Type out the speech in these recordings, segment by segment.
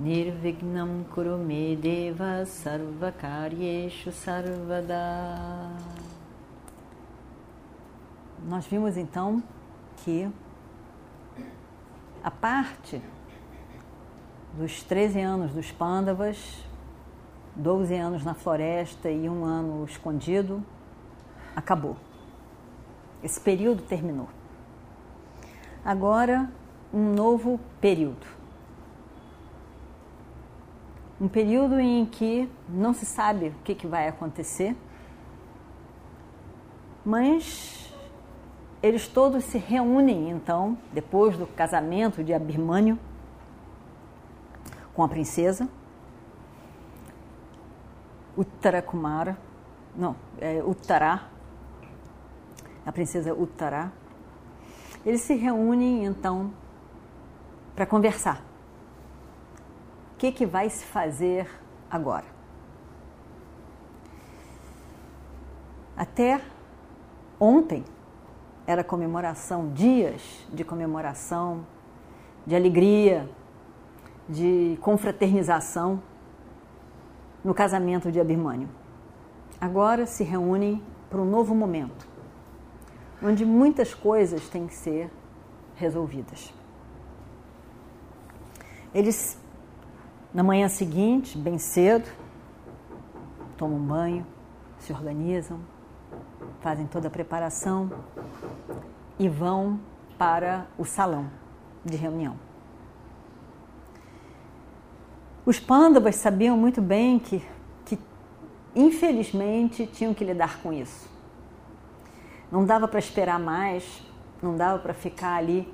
Nirvignam Kurumedeva Sarvakaryeshu Sarvada. Nós vimos então que a parte dos 13 anos dos Pândavas, 12 anos na floresta e um ano escondido, acabou. Esse período terminou. Agora, um novo período um período em que não se sabe o que, que vai acontecer, mas eles todos se reúnem então, depois do casamento de Abirmânio com a princesa, Uttara Kumara, não, é Uttara, a princesa Uttara, eles se reúnem então para conversar que, que vai se fazer agora. Até ontem era comemoração, dias de comemoração, de alegria, de confraternização no casamento de Abirmânio. Agora se reúnem para um novo momento, onde muitas coisas têm que ser resolvidas. Eles na manhã seguinte, bem cedo, tomam um banho, se organizam, fazem toda a preparação e vão para o salão de reunião. Os pândavas sabiam muito bem que, que, infelizmente, tinham que lidar com isso. Não dava para esperar mais, não dava para ficar ali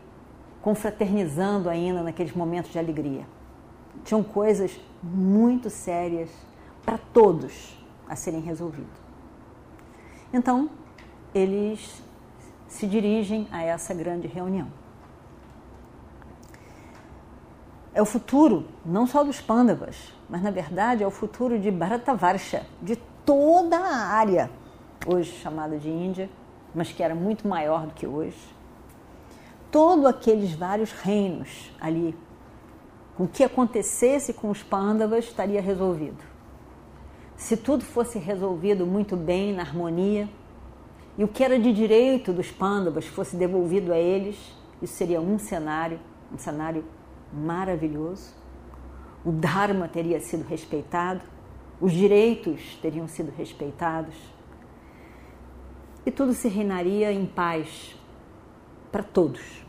confraternizando ainda naqueles momentos de alegria tinham coisas muito sérias para todos a serem resolvidas. Então, eles se dirigem a essa grande reunião. É o futuro não só dos Pandavas, mas na verdade é o futuro de Bharatavarsha, de toda a área hoje chamada de Índia, mas que era muito maior do que hoje. Todos aqueles vários reinos ali o que acontecesse com os pândavas estaria resolvido. Se tudo fosse resolvido muito bem, na harmonia, e o que era de direito dos pândavas fosse devolvido a eles, isso seria um cenário, um cenário maravilhoso. O Dharma teria sido respeitado, os direitos teriam sido respeitados, e tudo se reinaria em paz para todos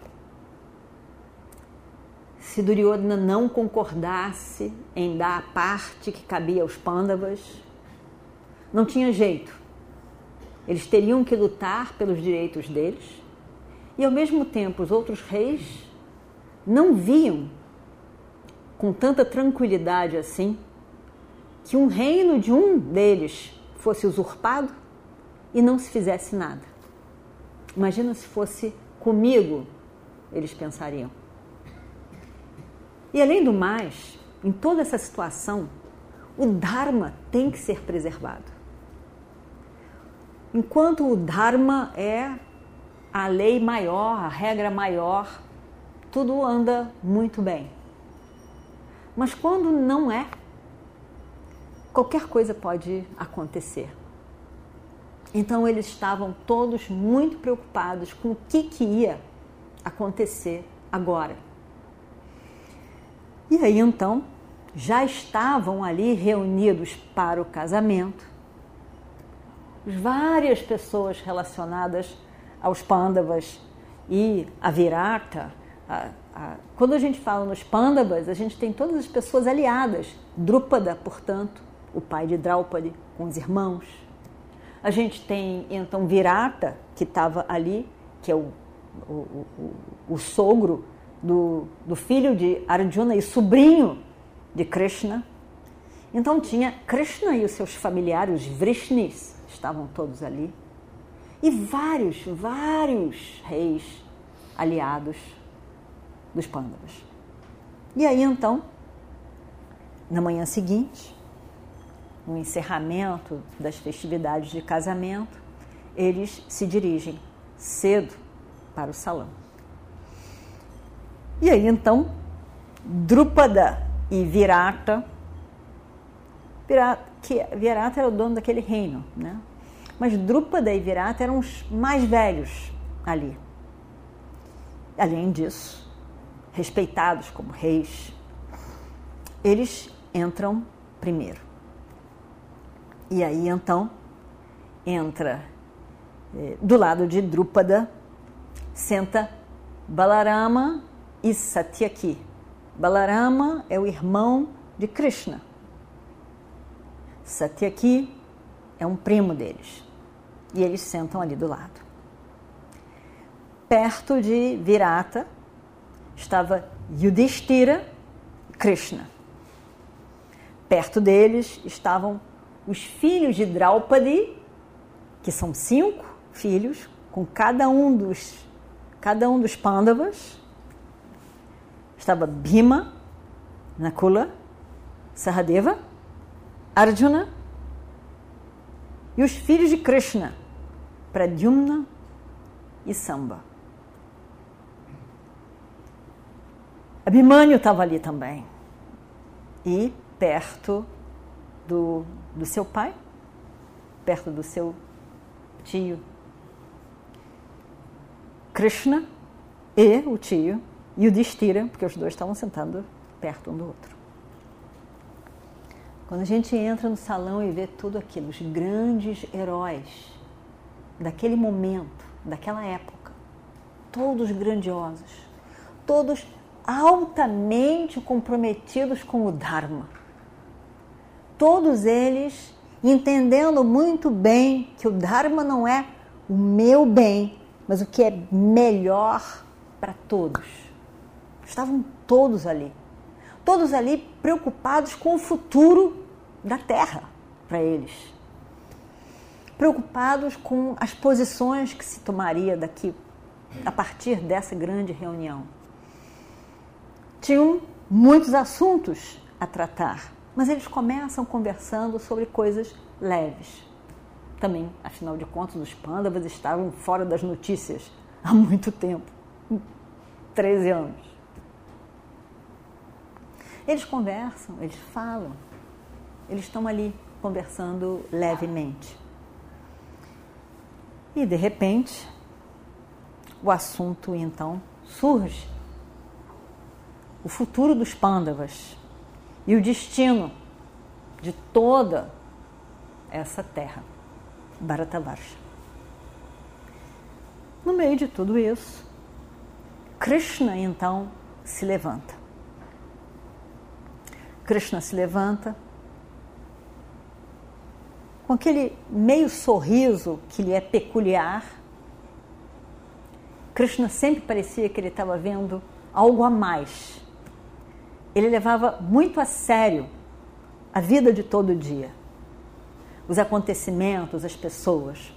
se Duryodhana não concordasse em dar a parte que cabia aos Pandavas, não tinha jeito. Eles teriam que lutar pelos direitos deles e, ao mesmo tempo, os outros reis não viam com tanta tranquilidade assim que um reino de um deles fosse usurpado e não se fizesse nada. Imagina se fosse comigo, eles pensariam. E além do mais, em toda essa situação, o Dharma tem que ser preservado. Enquanto o Dharma é a lei maior, a regra maior, tudo anda muito bem. Mas quando não é, qualquer coisa pode acontecer. Então eles estavam todos muito preocupados com o que, que ia acontecer agora. E aí então já estavam ali reunidos para o casamento várias pessoas relacionadas aos Pandavas e a Virata. Quando a gente fala nos Pandavas, a gente tem todas as pessoas aliadas. Drúpada, portanto, o pai de Draupadi com os irmãos. A gente tem então Virata, que estava ali, que é o, o, o, o sogro do, do filho de Arjuna e sobrinho de Krishna. Então tinha Krishna e os seus familiares, os Vrishnis, estavam todos ali. E vários, vários reis aliados dos Pandavas. E aí então, na manhã seguinte, no encerramento das festividades de casamento, eles se dirigem cedo para o salão. E aí então, Drupada e Virata, Virata, que Virata era o dono daquele reino, né? Mas Drupada e Virata eram os mais velhos ali. Além disso, respeitados como reis, eles entram primeiro. E aí então entra eh, do lado de Drupada, senta Balarama e Satyaki. Balarama é o irmão de Krishna. Satyaki é um primo deles. E eles sentam ali do lado. Perto de Virata estava Yudhishthira Krishna. Perto deles estavam os filhos de Draupadi, que são cinco filhos, com cada um dos cada um dos Pandavas. Estava Bhima, Nakula, Sahadeva, Arjuna e os filhos de Krishna, Pradyumna e Samba. Abhimanyu estava ali também. E perto do, do seu pai, perto do seu tio Krishna e o tio e o Distira, porque os dois estavam sentados perto um do outro. Quando a gente entra no salão e vê tudo aquilo, os grandes heróis daquele momento, daquela época, todos grandiosos, todos altamente comprometidos com o Dharma. Todos eles entendendo muito bem que o Dharma não é o meu bem, mas o que é melhor para todos. Estavam todos ali. Todos ali preocupados com o futuro da Terra para eles. Preocupados com as posições que se tomaria daqui a partir dessa grande reunião. Tinham muitos assuntos a tratar, mas eles começam conversando sobre coisas leves. Também, afinal de contas, os pândavas estavam fora das notícias há muito tempo 13 anos. Eles conversam, eles falam, eles estão ali conversando levemente. E de repente, o assunto então surge. O futuro dos pândavas e o destino de toda essa terra, Bharatavarsha. No meio de tudo isso, Krishna então se levanta. Krishna se levanta com aquele meio sorriso que lhe é peculiar. Krishna sempre parecia que ele estava vendo algo a mais. Ele levava muito a sério a vida de todo dia, os acontecimentos, as pessoas.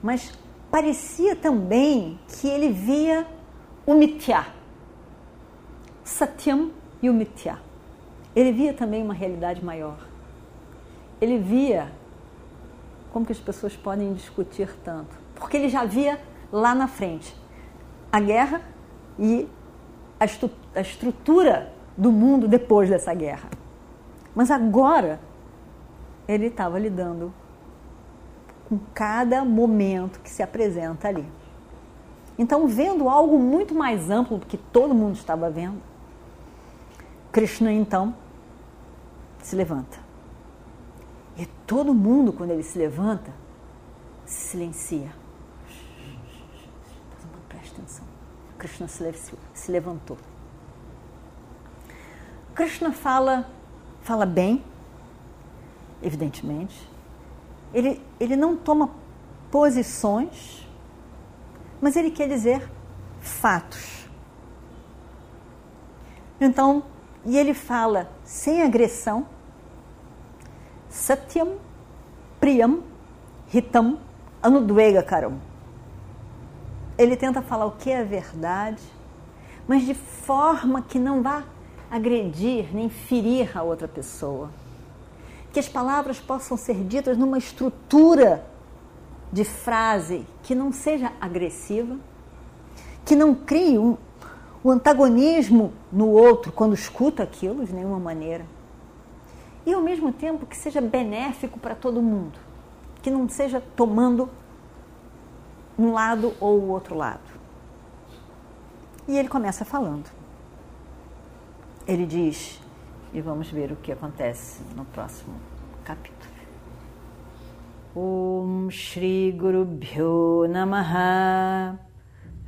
Mas parecia também que ele via o Mithya, Satyam e o Mithya. Ele via também uma realidade maior. Ele via como que as pessoas podem discutir tanto? Porque ele já via lá na frente a guerra e a, estu a estrutura do mundo depois dessa guerra. Mas agora ele estava lidando com cada momento que se apresenta ali. Então, vendo algo muito mais amplo do que todo mundo estava vendo, Krishna então se levanta. E todo mundo, quando ele se levanta, se silencia. Todo mundo presta atenção. Krishna se levantou. Krishna fala, fala bem, evidentemente. Ele, ele não toma posições, mas ele quer dizer fatos. Então, e ele fala sem agressão, Satyam, Priyam, Hitam, Anudvega Karam. Ele tenta falar o que é verdade, mas de forma que não vá agredir nem ferir a outra pessoa. Que as palavras possam ser ditas numa estrutura de frase que não seja agressiva, que não crie um, um antagonismo no outro quando escuta aquilo de nenhuma maneira. E ao mesmo tempo que seja benéfico para todo mundo, que não seja tomando um lado ou o outro lado. E ele começa falando. Ele diz, e vamos ver o que acontece no próximo capítulo. Om Shri Guru Bhyo Namaha